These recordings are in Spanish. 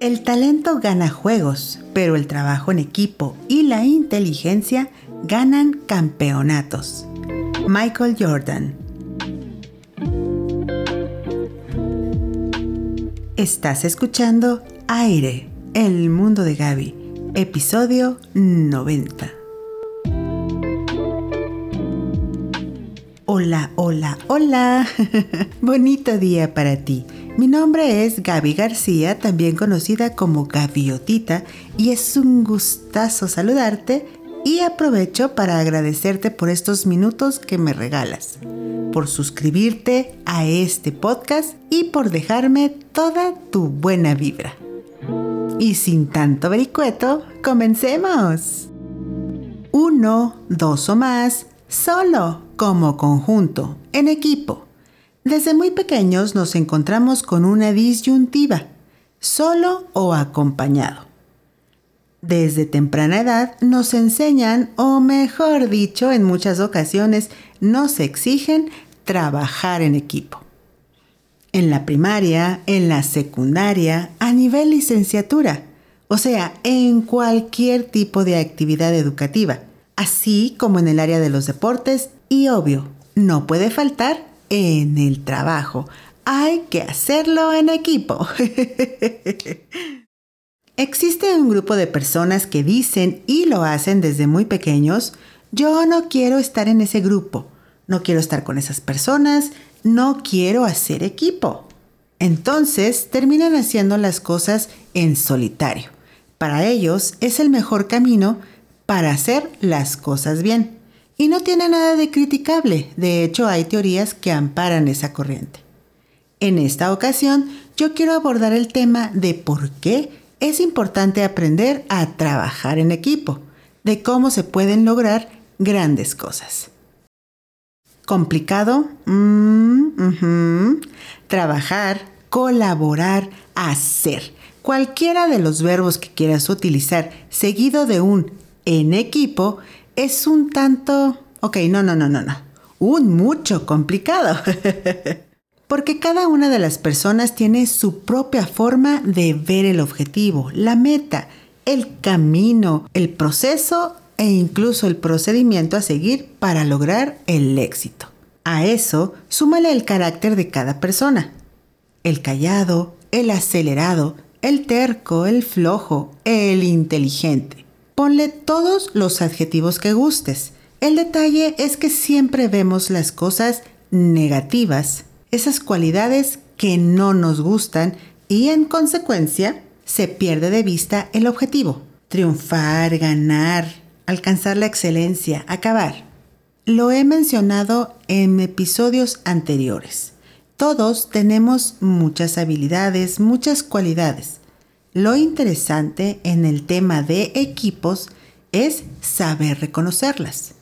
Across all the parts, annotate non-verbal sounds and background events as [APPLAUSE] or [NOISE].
El talento gana juegos, pero el trabajo en equipo y la inteligencia ganan campeonatos. Michael Jordan. Estás escuchando Aire, el mundo de Gaby, episodio 90. Hola, hola, hola. [LAUGHS] Bonito día para ti. Mi nombre es Gaby García, también conocida como Gaviotita, y es un gustazo saludarte y aprovecho para agradecerte por estos minutos que me regalas, por suscribirte a este podcast y por dejarme toda tu buena vibra. Y sin tanto vericueto, comencemos. Uno, dos o más, solo, como conjunto, en equipo desde muy pequeños nos encontramos con una disyuntiva, solo o acompañado. Desde temprana edad nos enseñan, o mejor dicho, en muchas ocasiones nos exigen trabajar en equipo. En la primaria, en la secundaria, a nivel licenciatura, o sea, en cualquier tipo de actividad educativa, así como en el área de los deportes y obvio, no puede faltar en el trabajo. Hay que hacerlo en equipo. [LAUGHS] Existe un grupo de personas que dicen y lo hacen desde muy pequeños, yo no quiero estar en ese grupo, no quiero estar con esas personas, no quiero hacer equipo. Entonces terminan haciendo las cosas en solitario. Para ellos es el mejor camino para hacer las cosas bien. Y no tiene nada de criticable, de hecho hay teorías que amparan esa corriente. En esta ocasión yo quiero abordar el tema de por qué es importante aprender a trabajar en equipo, de cómo se pueden lograr grandes cosas. ¿Complicado? Mm, Trabajar, colaborar, hacer. Cualquiera de los verbos que quieras utilizar seguido de un en equipo es un tanto... Ok, no, no, no, no, no. Un mucho complicado. [LAUGHS] Porque cada una de las personas tiene su propia forma de ver el objetivo, la meta, el camino, el proceso e incluso el procedimiento a seguir para lograr el éxito. A eso, súmale el carácter de cada persona. El callado, el acelerado, el terco, el flojo, el inteligente. Ponle todos los adjetivos que gustes. El detalle es que siempre vemos las cosas negativas, esas cualidades que no nos gustan y en consecuencia se pierde de vista el objetivo. Triunfar, ganar, alcanzar la excelencia, acabar. Lo he mencionado en episodios anteriores. Todos tenemos muchas habilidades, muchas cualidades. Lo interesante en el tema de equipos es saber reconocerlas.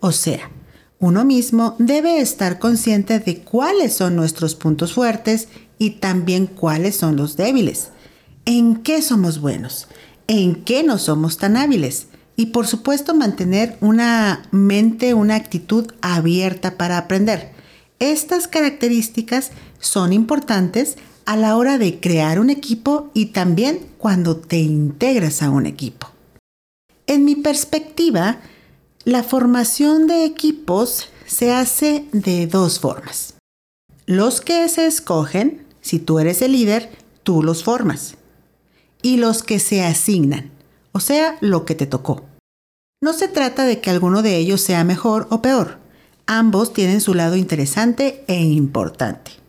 O sea, uno mismo debe estar consciente de cuáles son nuestros puntos fuertes y también cuáles son los débiles. En qué somos buenos, en qué no somos tan hábiles. Y por supuesto mantener una mente, una actitud abierta para aprender. Estas características son importantes a la hora de crear un equipo y también cuando te integras a un equipo. En mi perspectiva, la formación de equipos se hace de dos formas. Los que se escogen, si tú eres el líder, tú los formas. Y los que se asignan, o sea, lo que te tocó. No se trata de que alguno de ellos sea mejor o peor. Ambos tienen su lado interesante e importante.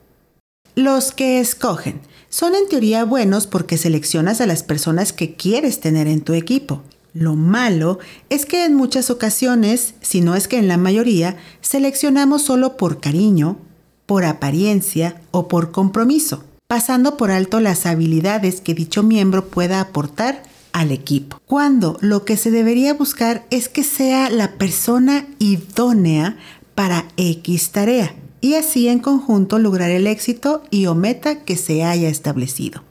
Los que escogen son en teoría buenos porque seleccionas a las personas que quieres tener en tu equipo. Lo malo es que en muchas ocasiones, si no es que en la mayoría, seleccionamos solo por cariño, por apariencia o por compromiso, pasando por alto las habilidades que dicho miembro pueda aportar al equipo. Cuando lo que se debería buscar es que sea la persona idónea para X tarea y así en conjunto lograr el éxito y o meta que se haya establecido.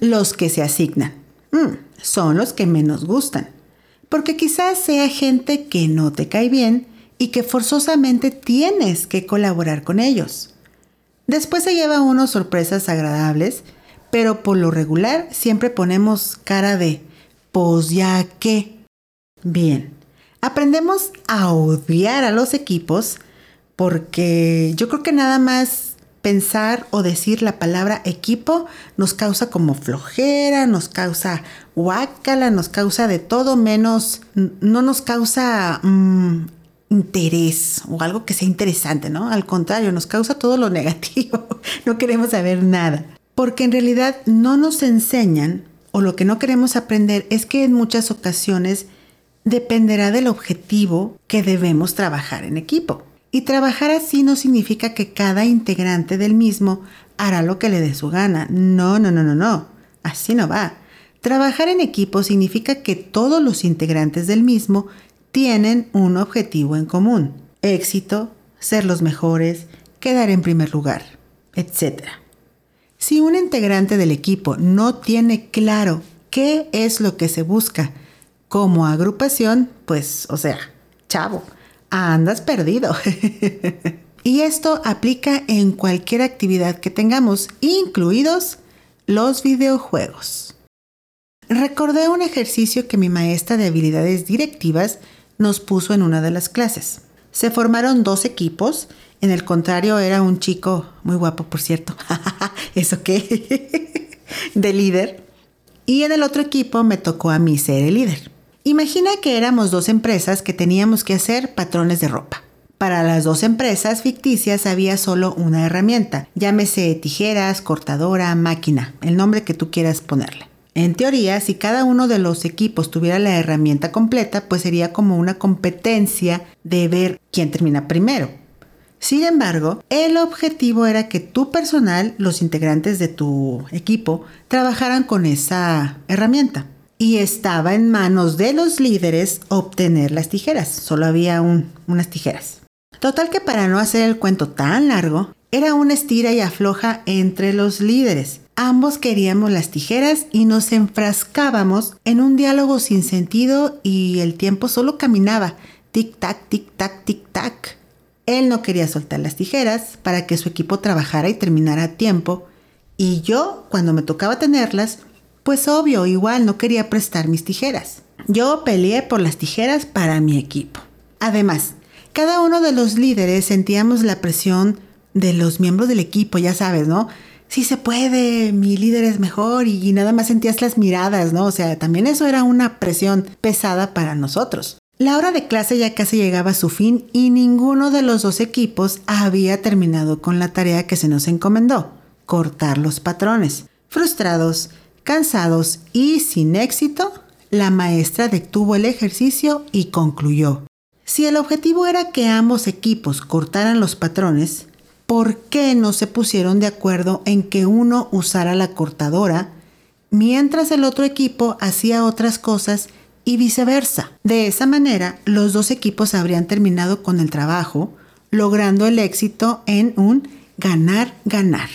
Los que se asignan mm, son los que menos gustan, porque quizás sea gente que no te cae bien y que forzosamente tienes que colaborar con ellos. Después se lleva unos sorpresas agradables, pero por lo regular siempre ponemos cara de, pues ya que. Bien, aprendemos a odiar a los equipos porque yo creo que nada más pensar o decir la palabra equipo nos causa como flojera, nos causa guácala, nos causa de todo menos, no nos causa mm, interés o algo que sea interesante, ¿no? Al contrario, nos causa todo lo [LAUGHS] negativo, no queremos saber nada, porque en realidad no nos enseñan o lo que no queremos aprender es que en muchas ocasiones dependerá del objetivo que debemos trabajar en equipo. Y trabajar así no significa que cada integrante del mismo hará lo que le dé su gana. No, no, no, no, no. Así no va. Trabajar en equipo significa que todos los integrantes del mismo tienen un objetivo en común. Éxito, ser los mejores, quedar en primer lugar, etc. Si un integrante del equipo no tiene claro qué es lo que se busca como agrupación, pues, o sea, chavo, andas perdido. [LAUGHS] y esto aplica en cualquier actividad que tengamos, incluidos los videojuegos. Recordé un ejercicio que mi maestra de habilidades directivas nos puso en una de las clases. Se formaron dos equipos, en el contrario era un chico muy guapo, por cierto. [LAUGHS] ¿Eso qué? [LAUGHS] de líder. Y en el otro equipo me tocó a mí ser el líder. Imagina que éramos dos empresas que teníamos que hacer patrones de ropa. Para las dos empresas ficticias había solo una herramienta, llámese tijeras, cortadora, máquina, el nombre que tú quieras ponerle. En teoría, si cada uno de los equipos tuviera la herramienta completa, pues sería como una competencia de ver quién termina primero. Sin embargo, el objetivo era que tu personal, los integrantes de tu equipo, trabajaran con esa herramienta y estaba en manos de los líderes obtener las tijeras. Solo había unas tijeras. Total que para no hacer el cuento tan largo, era una estira y afloja entre los líderes. Ambos queríamos las tijeras y nos enfrascábamos en un diálogo sin sentido y el tiempo solo caminaba. Tic-tac, tic-tac, tic-tac. Él no quería soltar las tijeras para que su equipo trabajara y terminara a tiempo. Y yo, cuando me tocaba tenerlas, pues obvio, igual no quería prestar mis tijeras. Yo peleé por las tijeras para mi equipo. Además, cada uno de los líderes sentíamos la presión de los miembros del equipo, ya sabes, ¿no? Sí se puede, mi líder es mejor y, nada más sentías las miradas, ¿no? O sea, también eso era una presión pesada para nosotros. La hora de clase ya casi llegaba a su fin y ninguno de los dos equipos había terminado con la tarea que se nos encomendó, cortar los patrones. Frustrados, Cansados y sin éxito, la maestra detuvo el ejercicio y concluyó. Si el objetivo era que ambos equipos cortaran los patrones, ¿por qué no se pusieron de acuerdo en que uno usara la cortadora mientras el otro equipo hacía otras cosas y viceversa? De esa manera, los dos equipos habrían terminado con el trabajo, logrando el éxito en un ganar-ganar.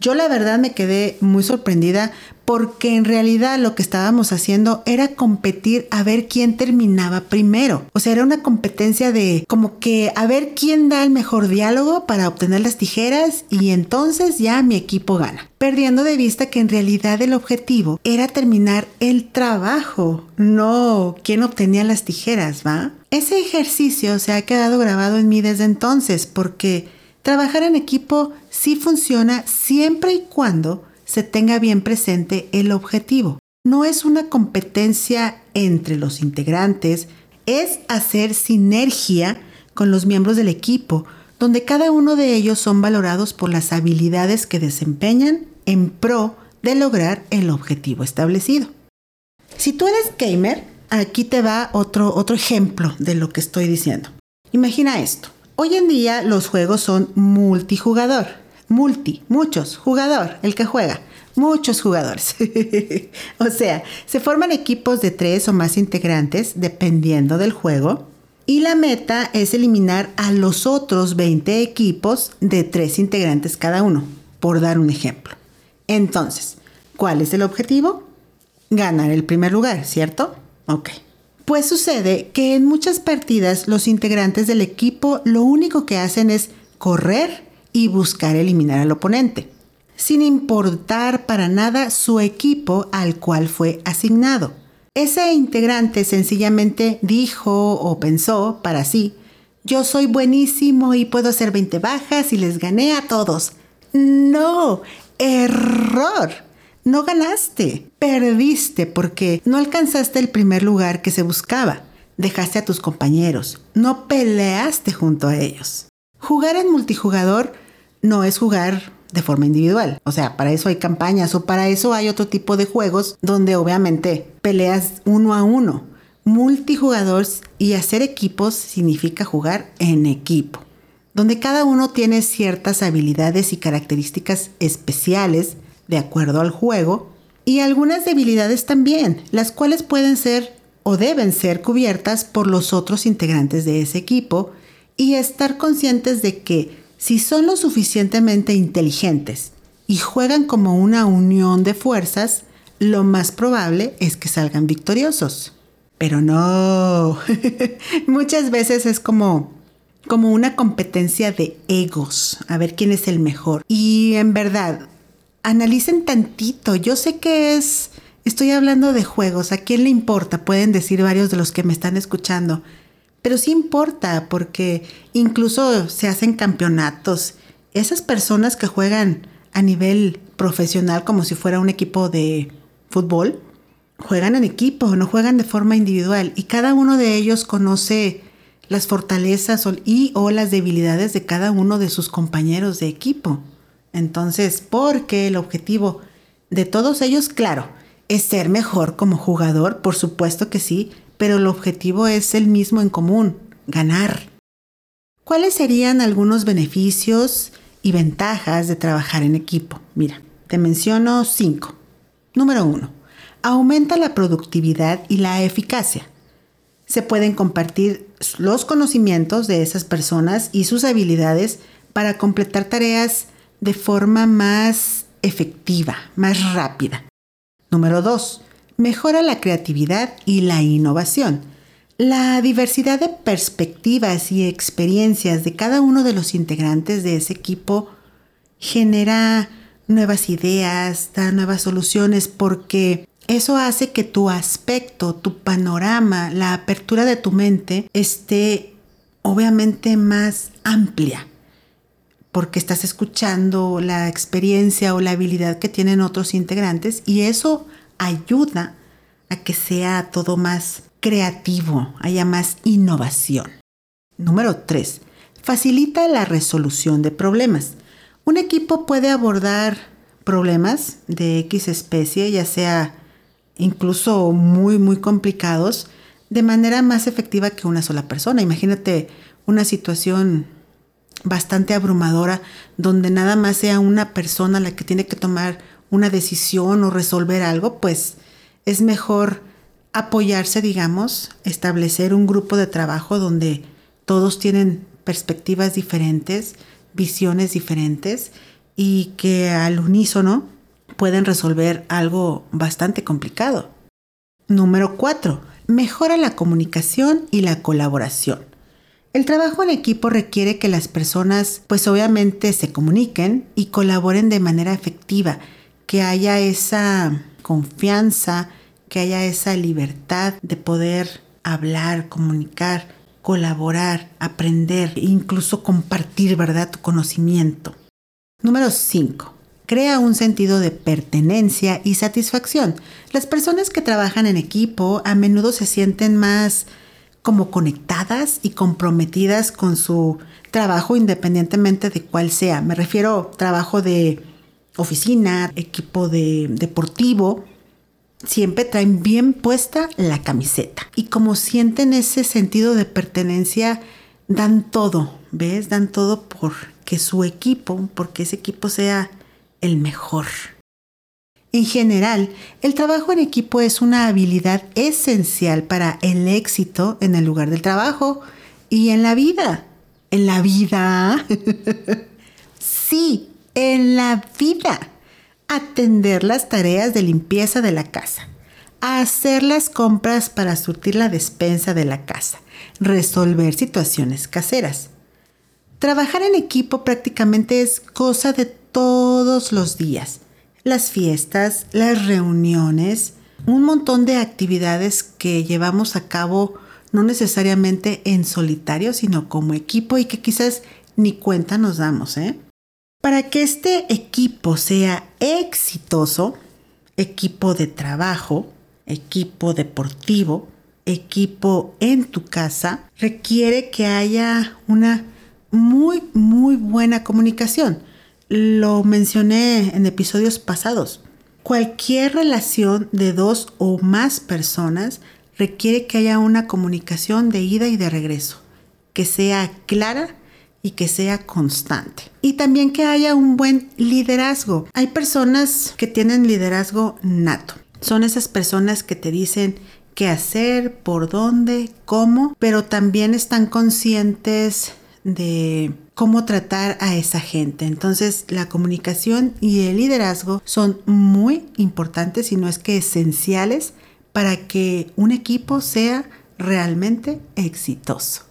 Yo la verdad me quedé muy sorprendida porque en realidad lo que estábamos haciendo era competir a ver quién terminaba primero. O sea, era una competencia de como que a ver quién da el mejor diálogo para obtener las tijeras y entonces ya mi equipo gana. Perdiendo de vista que en realidad el objetivo era terminar el trabajo, no quién obtenía las tijeras, ¿va? Ese ejercicio se ha quedado grabado en mí desde entonces porque Trabajar en equipo sí funciona siempre y cuando se tenga bien presente el objetivo. No es una competencia entre los integrantes, es hacer sinergia con los miembros del equipo, donde cada uno de ellos son valorados por las habilidades que desempeñan en pro de lograr el objetivo establecido. Si tú eres gamer, aquí te va otro, otro ejemplo de lo que estoy diciendo. Imagina esto. Hoy en día los juegos son multijugador. Multi, muchos, jugador, el que juega. Muchos jugadores. [LAUGHS] o sea, se forman equipos de tres o más integrantes dependiendo del juego. Y la meta es eliminar a los otros 20 equipos de tres integrantes cada uno, por dar un ejemplo. Entonces, ¿cuál es el objetivo? Ganar el primer lugar, ¿cierto? Ok. Pues sucede que en muchas partidas los integrantes del equipo lo único que hacen es correr y buscar eliminar al oponente. sin importar para nada su equipo al cual fue asignado. Ese integrante sencillamente dijo o pensó para sí, yo soy buenísimo y puedo hacer 20 bajas y les gané a todos. No, error. No ganaste, perdiste porque no alcanzaste el primer lugar que se buscaba. Dejaste a tus compañeros, no peleaste junto a ellos. Jugar en multijugador no es jugar de forma individual. O sea, para eso hay campañas o para eso hay otro tipo de juegos donde obviamente peleas uno a uno. Multijugador y hacer equipos significa jugar en equipo, donde cada uno tiene ciertas habilidades y características especiales de acuerdo al juego y algunas debilidades también, las cuales pueden ser o deben ser cubiertas por los otros integrantes de ese equipo y estar conscientes de que si son lo suficientemente inteligentes y juegan como una unión de fuerzas, lo más probable es que salgan victoriosos. Pero no, [LAUGHS] muchas veces es como, como una competencia de egos, a ver quién es el mejor. Y en verdad, analicen tantito, yo sé que es, estoy hablando de juegos, ¿a quién le importa? Pueden decir varios de los que me están escuchando. Pero sí importa porque incluso se hacen campeonatos. Esas personas que juegan a nivel profesional como si fuera un equipo de fútbol, juegan en equipo, no juegan de forma individual y cada uno de ellos conoce las fortalezas y o las debilidades de cada uno de sus compañeros de equipo. Entonces, porque el objetivo de todos ellos, claro, es ser mejor como jugador, por supuesto que sí, pero el objetivo es el mismo en común, ganar. ¿Cuáles serían algunos beneficios y ventajas de trabajar en equipo? Mira, te menciono cinco. Número uno, aumenta la productividad y la eficacia. Se pueden compartir los conocimientos de esas personas y sus habilidades para completar tareas de forma más efectiva, más rápida. Número dos, mejora la creatividad y la innovación. La diversidad de perspectivas y experiencias de cada uno de los integrantes de ese equipo genera nuevas ideas, da nuevas soluciones porque eso hace que tu aspecto, tu panorama, la apertura de tu mente esté obviamente más amplia porque estás escuchando la experiencia o la habilidad que tienen otros integrantes y eso ayuda a que sea todo más creativo, haya más innovación. Número 3. Facilita la resolución de problemas. Un equipo puede abordar problemas de X especie, ya sea incluso muy, muy complicados, de manera más efectiva que una sola persona. Imagínate una situación bastante abrumadora donde nada más sea una persona la que tiene que tomar una decisión o resolver algo, pues es mejor apoyarse, digamos, establecer un grupo de trabajo donde todos tienen perspectivas diferentes, visiones diferentes y que al unísono pueden resolver algo bastante complicado. Número 4. Mejora la comunicación y la colaboración. El trabajo en equipo requiere que las personas pues obviamente se comuniquen y colaboren de manera efectiva que haya esa confianza, que haya esa libertad de poder hablar, comunicar, colaborar, aprender, incluso compartir, ¿verdad?, tu conocimiento. Número 5. Crea un sentido de pertenencia y satisfacción. Las personas que trabajan en equipo a menudo se sienten más como conectadas y comprometidas con su trabajo independientemente de cuál sea. Me refiero trabajo de oficina, equipo de deportivo, siempre traen bien puesta la camiseta. Y como sienten ese sentido de pertenencia, dan todo, ¿ves? Dan todo por que su equipo, porque ese equipo sea el mejor. En general, el trabajo en equipo es una habilidad esencial para el éxito en el lugar del trabajo y en la vida. En la vida. [LAUGHS] sí, en la vida. Atender las tareas de limpieza de la casa. Hacer las compras para surtir la despensa de la casa. Resolver situaciones caseras. Trabajar en equipo prácticamente es cosa de todos los días. Las fiestas, las reuniones, un montón de actividades que llevamos a cabo no necesariamente en solitario, sino como equipo y que quizás ni cuenta nos damos. ¿eh? Para que este equipo sea exitoso, equipo de trabajo, equipo deportivo, equipo en tu casa, requiere que haya una muy, muy buena comunicación. Lo mencioné en episodios pasados. Cualquier relación de dos o más personas requiere que haya una comunicación de ida y de regreso, que sea clara y que sea constante. Y también que haya un buen liderazgo. Hay personas que tienen liderazgo nato. Son esas personas que te dicen qué hacer, por dónde, cómo, pero también están conscientes de cómo tratar a esa gente. Entonces la comunicación y el liderazgo son muy importantes y no es que esenciales para que un equipo sea realmente exitoso.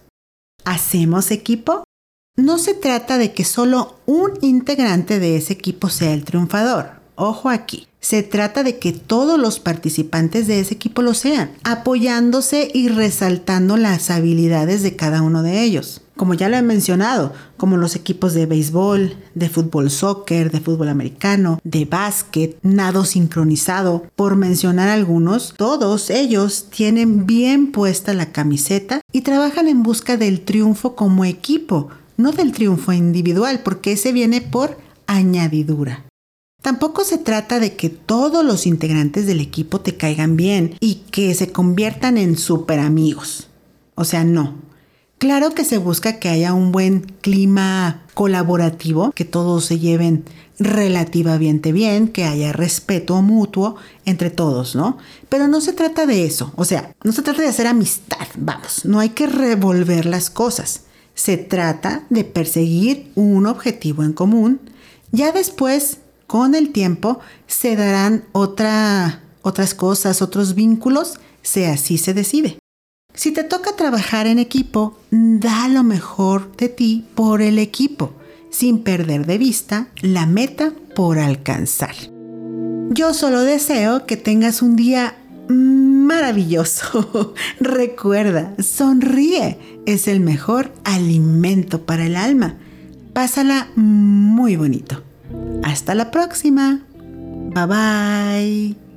¿Hacemos equipo? No se trata de que solo un integrante de ese equipo sea el triunfador. Ojo aquí. Se trata de que todos los participantes de ese equipo lo sean, apoyándose y resaltando las habilidades de cada uno de ellos. Como ya lo he mencionado, como los equipos de béisbol, de fútbol soccer, de fútbol americano, de básquet, nado sincronizado, por mencionar algunos, todos ellos tienen bien puesta la camiseta y trabajan en busca del triunfo como equipo, no del triunfo individual, porque ese viene por añadidura. Tampoco se trata de que todos los integrantes del equipo te caigan bien y que se conviertan en super amigos. O sea, no. Claro que se busca que haya un buen clima colaborativo, que todos se lleven relativamente bien, que haya respeto mutuo entre todos, ¿no? Pero no se trata de eso, o sea, no se trata de hacer amistad, vamos, no hay que revolver las cosas. Se trata de perseguir un objetivo en común. Ya después con el tiempo se darán otras cosas, otros vínculos, si así se decide. Si te toca trabajar en equipo, da lo mejor de ti por el equipo, sin perder de vista la meta por alcanzar. Yo solo deseo que tengas un día maravilloso. [LAUGHS] Recuerda, sonríe, es el mejor alimento para el alma. Pásala muy bonito. Hasta la próxima. Bye bye.